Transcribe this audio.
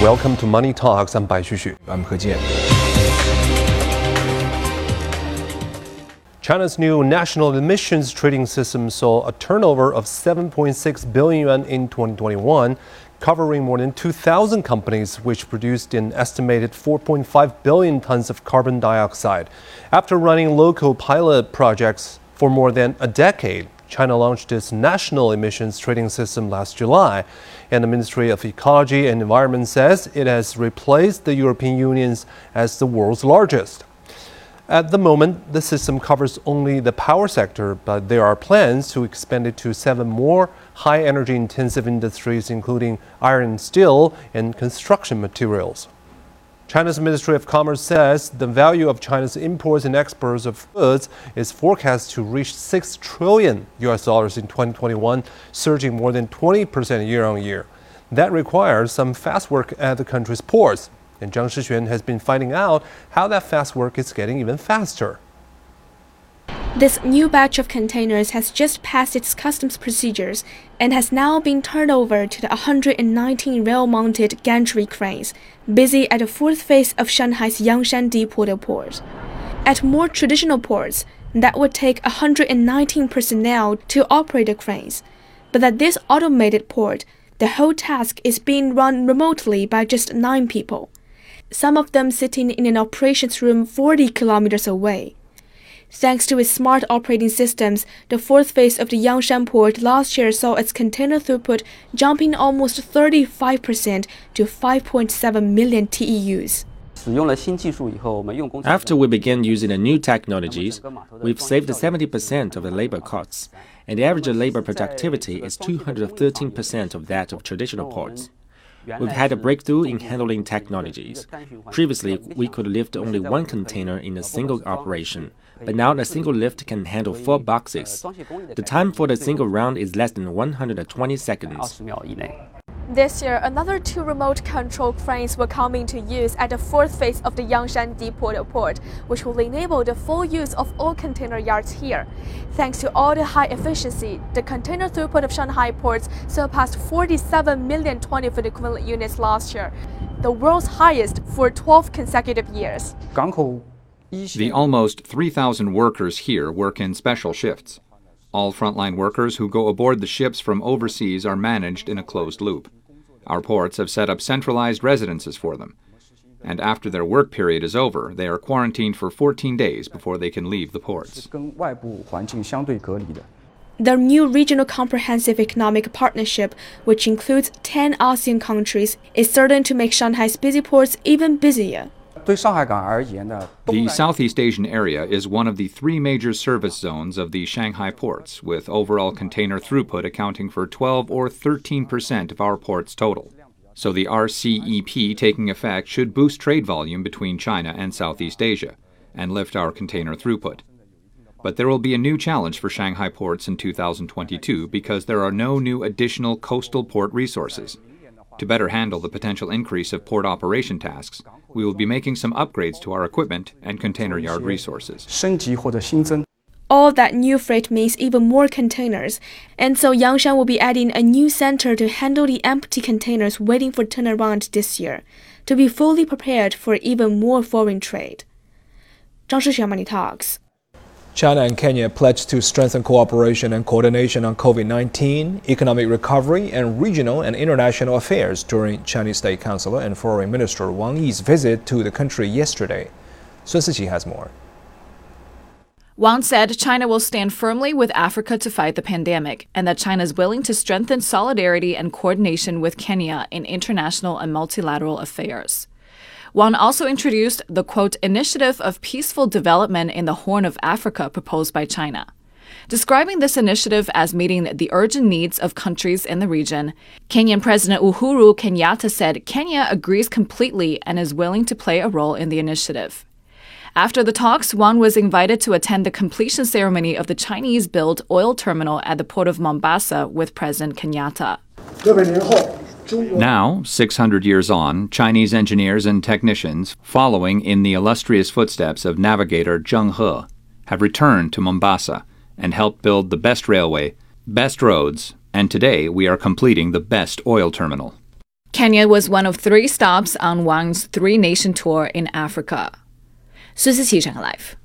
Welcome to Money Talks. I'm Bai Xuxu. I'm He Jian. China's new national emissions trading system saw a turnover of 7.6 billion yuan in 2021, covering more than 2,000 companies, which produced an estimated 4.5 billion tons of carbon dioxide. After running local pilot projects for more than a decade, China launched its national emissions trading system last July, and the Ministry of Ecology and Environment says it has replaced the European Union's as the world's largest. At the moment, the system covers only the power sector, but there are plans to expand it to seven more high energy intensive industries, including iron and steel and construction materials. China's Ministry of Commerce says the value of China's imports and exports of goods is forecast to reach 6 trillion US dollars in 2021, surging more than 20% year on year. That requires some fast work at the country's ports. And Zhang Shixuan has been finding out how that fast work is getting even faster. This new batch of containers has just passed its customs procedures and has now been turned over to the 119 rail-mounted gantry cranes busy at the fourth phase of Shanghai's Yangshan Deepwater Port. At more traditional ports, that would take 119 personnel to operate the cranes, but at this automated port, the whole task is being run remotely by just nine people, some of them sitting in an operations room 40 kilometers away. Thanks to its smart operating systems, the fourth phase of the Yangshan port last year saw its container throughput jumping almost 35% to 5.7 million TEUs. After we began using the new technologies, we've saved 70% of the labor costs, and the average labor productivity is 213% of that of traditional ports. We've had a breakthrough in handling technologies. Previously, we could lift only one container in a single operation, but now a single lift can handle four boxes. The time for the single round is less than 120 seconds. This year, another two remote control cranes will come into use at the fourth phase of the Yangshan Deepwater Port, which will enable the full use of all container yards here. Thanks to all the high efficiency, the container throughput of Shanghai ports surpassed 47 million 20 foot equivalent units last year, the world's highest for 12 consecutive years. The almost 3,000 workers here work in special shifts. All frontline workers who go aboard the ships from overseas are managed in a closed loop. Our ports have set up centralized residences for them. And after their work period is over, they are quarantined for 14 days before they can leave the ports. The new regional comprehensive economic partnership, which includes 10 ASEAN countries, is certain to make Shanghai's busy ports even busier. The Southeast Asian area is one of the three major service zones of the Shanghai ports, with overall container throughput accounting for 12 or 13 percent of our ports total. So the RCEP taking effect should boost trade volume between China and Southeast Asia and lift our container throughput. But there will be a new challenge for Shanghai ports in 2022 because there are no new additional coastal port resources. To better handle the potential increase of port operation tasks, we will be making some upgrades to our equipment and container yard resources. All that new freight means even more containers, and so Yangshan will be adding a new center to handle the empty containers waiting for turnaround this year, to be fully prepared for even more foreign trade. Zhang Shixian Money Talks. China and Kenya pledged to strengthen cooperation and coordination on COVID 19, economic recovery, and regional and international affairs during Chinese State Councilor and Foreign Minister Wang Yi's visit to the country yesterday. Sun Siqi has more. Wang said China will stand firmly with Africa to fight the pandemic and that China is willing to strengthen solidarity and coordination with Kenya in international and multilateral affairs. Wang also introduced the quote initiative of peaceful development in the Horn of Africa proposed by China. Describing this initiative as meeting the urgent needs of countries in the region, Kenyan President Uhuru Kenyatta said Kenya agrees completely and is willing to play a role in the initiative. After the talks, Wang was invited to attend the completion ceremony of the Chinese built oil terminal at the port of Mombasa with President Kenyatta. Now, 600 years on, Chinese engineers and technicians, following in the illustrious footsteps of navigator Zheng He, have returned to Mombasa and helped build the best railway, best roads, and today we are completing the best oil terminal. Kenya was one of three stops on Wang's three nation tour in Africa. 苏思琪整个 life。